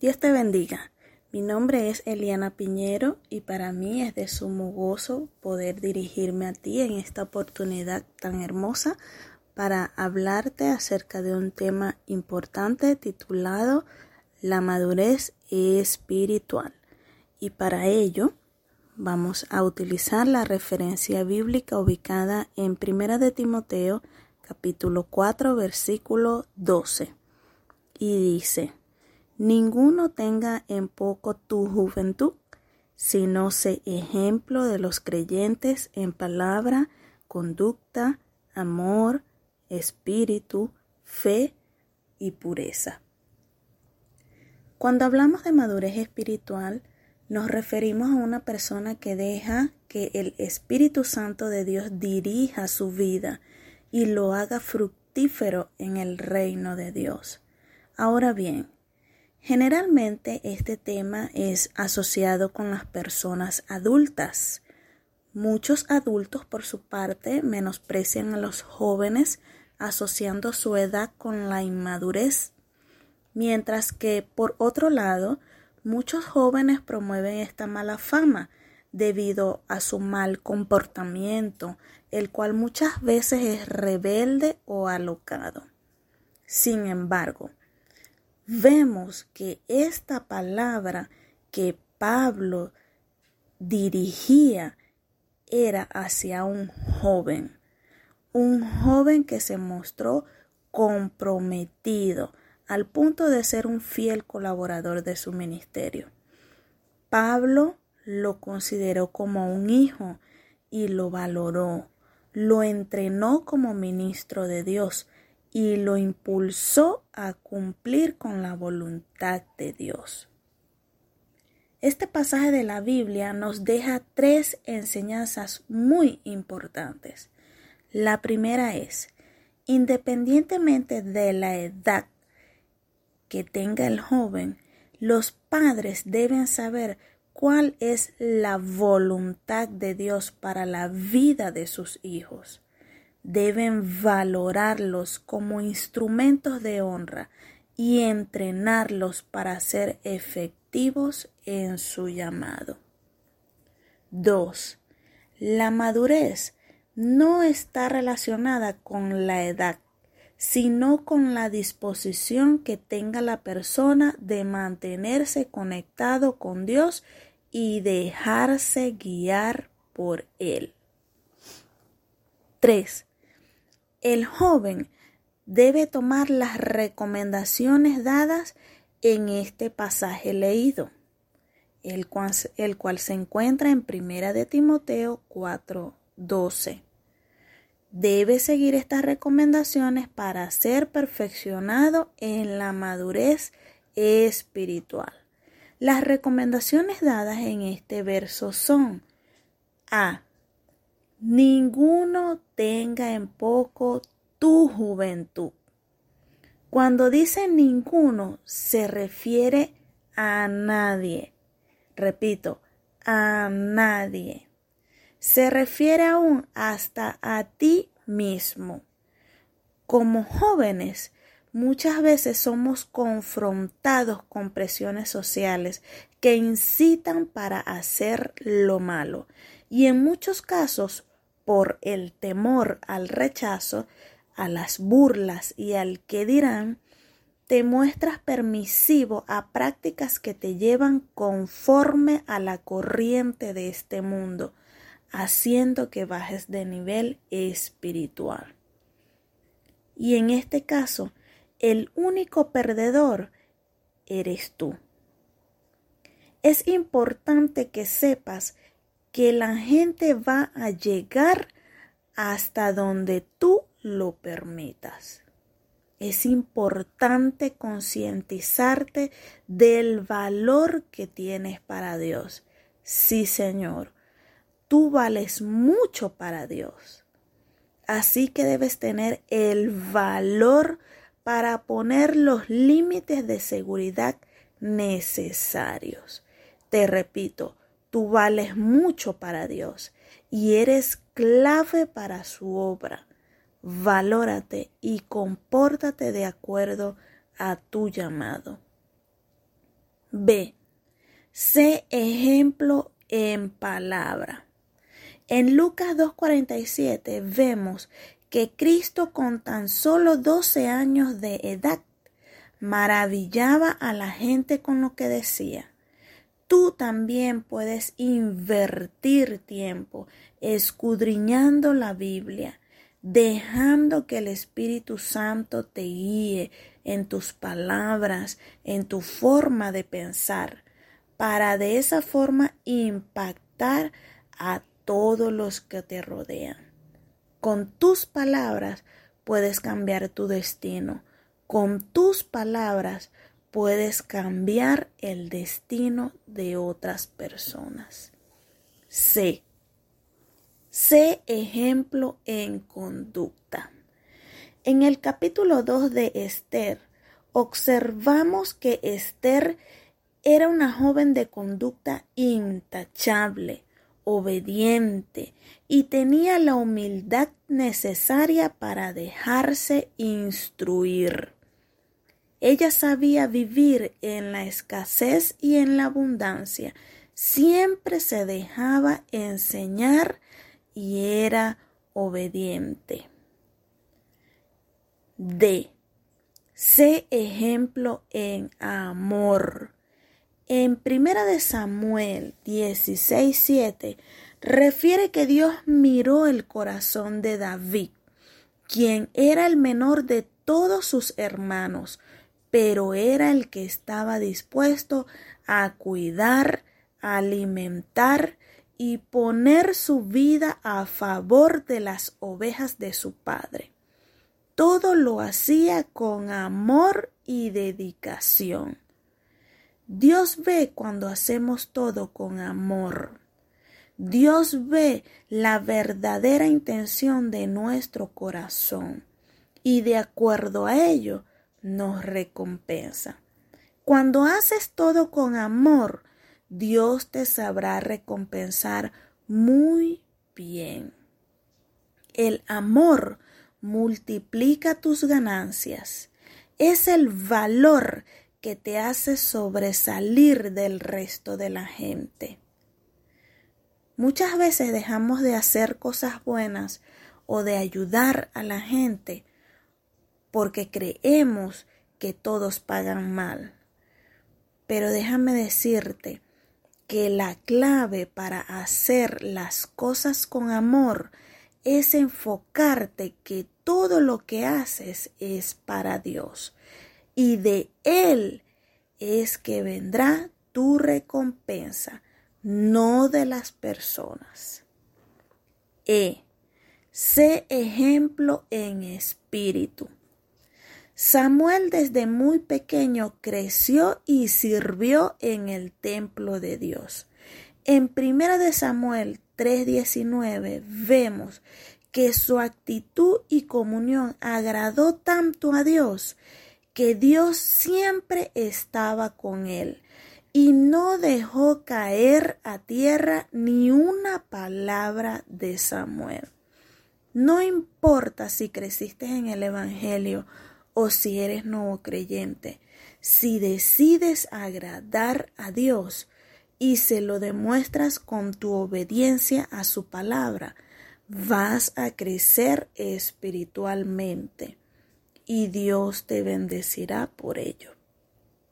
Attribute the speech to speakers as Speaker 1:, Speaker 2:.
Speaker 1: Dios te bendiga. Mi nombre es Eliana Piñero y para mí es de sumo gozo poder dirigirme a ti en esta oportunidad tan hermosa para hablarte acerca de un tema importante titulado La madurez espiritual. Y para ello vamos a utilizar la referencia bíblica ubicada en Primera de Timoteo capítulo 4 versículo 12. Y dice, Ninguno tenga en poco tu juventud, sino sé ejemplo de los creyentes en palabra, conducta, amor, espíritu, fe y pureza. Cuando hablamos de madurez espiritual, nos referimos a una persona que deja que el Espíritu Santo de Dios dirija su vida y lo haga fructífero en el reino de Dios. Ahora bien, Generalmente este tema es asociado con las personas adultas. Muchos adultos por su parte menosprecian a los jóvenes asociando su edad con la inmadurez, mientras que por otro lado muchos jóvenes promueven esta mala fama debido a su mal comportamiento, el cual muchas veces es rebelde o alocado. Sin embargo, vemos que esta palabra que Pablo dirigía era hacia un joven, un joven que se mostró comprometido al punto de ser un fiel colaborador de su ministerio. Pablo lo consideró como un hijo y lo valoró, lo entrenó como ministro de Dios y lo impulsó a cumplir con la voluntad de Dios. Este pasaje de la Biblia nos deja tres enseñanzas muy importantes. La primera es, independientemente de la edad que tenga el joven, los padres deben saber cuál es la voluntad de Dios para la vida de sus hijos deben valorarlos como instrumentos de honra y entrenarlos para ser efectivos en su llamado. 2. La madurez no está relacionada con la edad, sino con la disposición que tenga la persona de mantenerse conectado con Dios y dejarse guiar por Él. 3 el joven debe tomar las recomendaciones dadas en este pasaje leído, el cual, se encuentra en Primera de Timoteo 4:12. Debe seguir estas recomendaciones para ser perfeccionado en la madurez espiritual. Las recomendaciones dadas en este verso son A ninguno tenga en poco tu juventud. Cuando dice ninguno, se refiere a nadie. Repito, a nadie. Se refiere aún hasta a ti mismo. Como jóvenes, muchas veces somos confrontados con presiones sociales que incitan para hacer lo malo y en muchos casos por el temor al rechazo, a las burlas y al que dirán, te muestras permisivo a prácticas que te llevan conforme a la corriente de este mundo, haciendo que bajes de nivel espiritual. Y en este caso, el único perdedor eres tú. Es importante que sepas que la gente va a llegar hasta donde tú lo permitas. Es importante concientizarte del valor que tienes para Dios. Sí, Señor, tú vales mucho para Dios. Así que debes tener el valor para poner los límites de seguridad necesarios. Te repito, Tú vales mucho para Dios y eres clave para su obra. Valórate y compórtate de acuerdo a tu llamado. B. Sé ejemplo en palabra. En Lucas 2.47 vemos que Cristo con tan solo 12 años de edad maravillaba a la gente con lo que decía. Tú también puedes invertir tiempo escudriñando la Biblia, dejando que el Espíritu Santo te guíe en tus palabras, en tu forma de pensar, para de esa forma impactar a todos los que te rodean. Con tus palabras puedes cambiar tu destino. Con tus palabras puedes cambiar el destino de otras personas. Sé. Sé ejemplo en conducta. En el capítulo 2 de Esther, observamos que Esther era una joven de conducta intachable, obediente y tenía la humildad necesaria para dejarse instruir. Ella sabía vivir en la escasez y en la abundancia. Siempre se dejaba enseñar y era obediente. D. Sé ejemplo en amor. En Primera de Samuel 16:7 refiere que Dios miró el corazón de David, quien era el menor de todos sus hermanos, pero era el que estaba dispuesto a cuidar, alimentar y poner su vida a favor de las ovejas de su padre. Todo lo hacía con amor y dedicación. Dios ve cuando hacemos todo con amor. Dios ve la verdadera intención de nuestro corazón y de acuerdo a ello nos recompensa. Cuando haces todo con amor, Dios te sabrá recompensar muy bien. El amor multiplica tus ganancias. Es el valor que te hace sobresalir del resto de la gente. Muchas veces dejamos de hacer cosas buenas o de ayudar a la gente porque creemos que todos pagan mal. Pero déjame decirte que la clave para hacer las cosas con amor es enfocarte que todo lo que haces es para Dios y de Él es que vendrá tu recompensa, no de las personas. E. Sé ejemplo en espíritu. Samuel desde muy pequeño creció y sirvió en el templo de Dios. En primera de Samuel 3:19 vemos que su actitud y comunión agradó tanto a Dios que Dios siempre estaba con él y no dejó caer a tierra ni una palabra de Samuel. No importa si creciste en el Evangelio o si eres nuevo creyente, si decides agradar a Dios y se lo demuestras con tu obediencia a su palabra, vas a crecer espiritualmente y Dios te bendecirá por ello.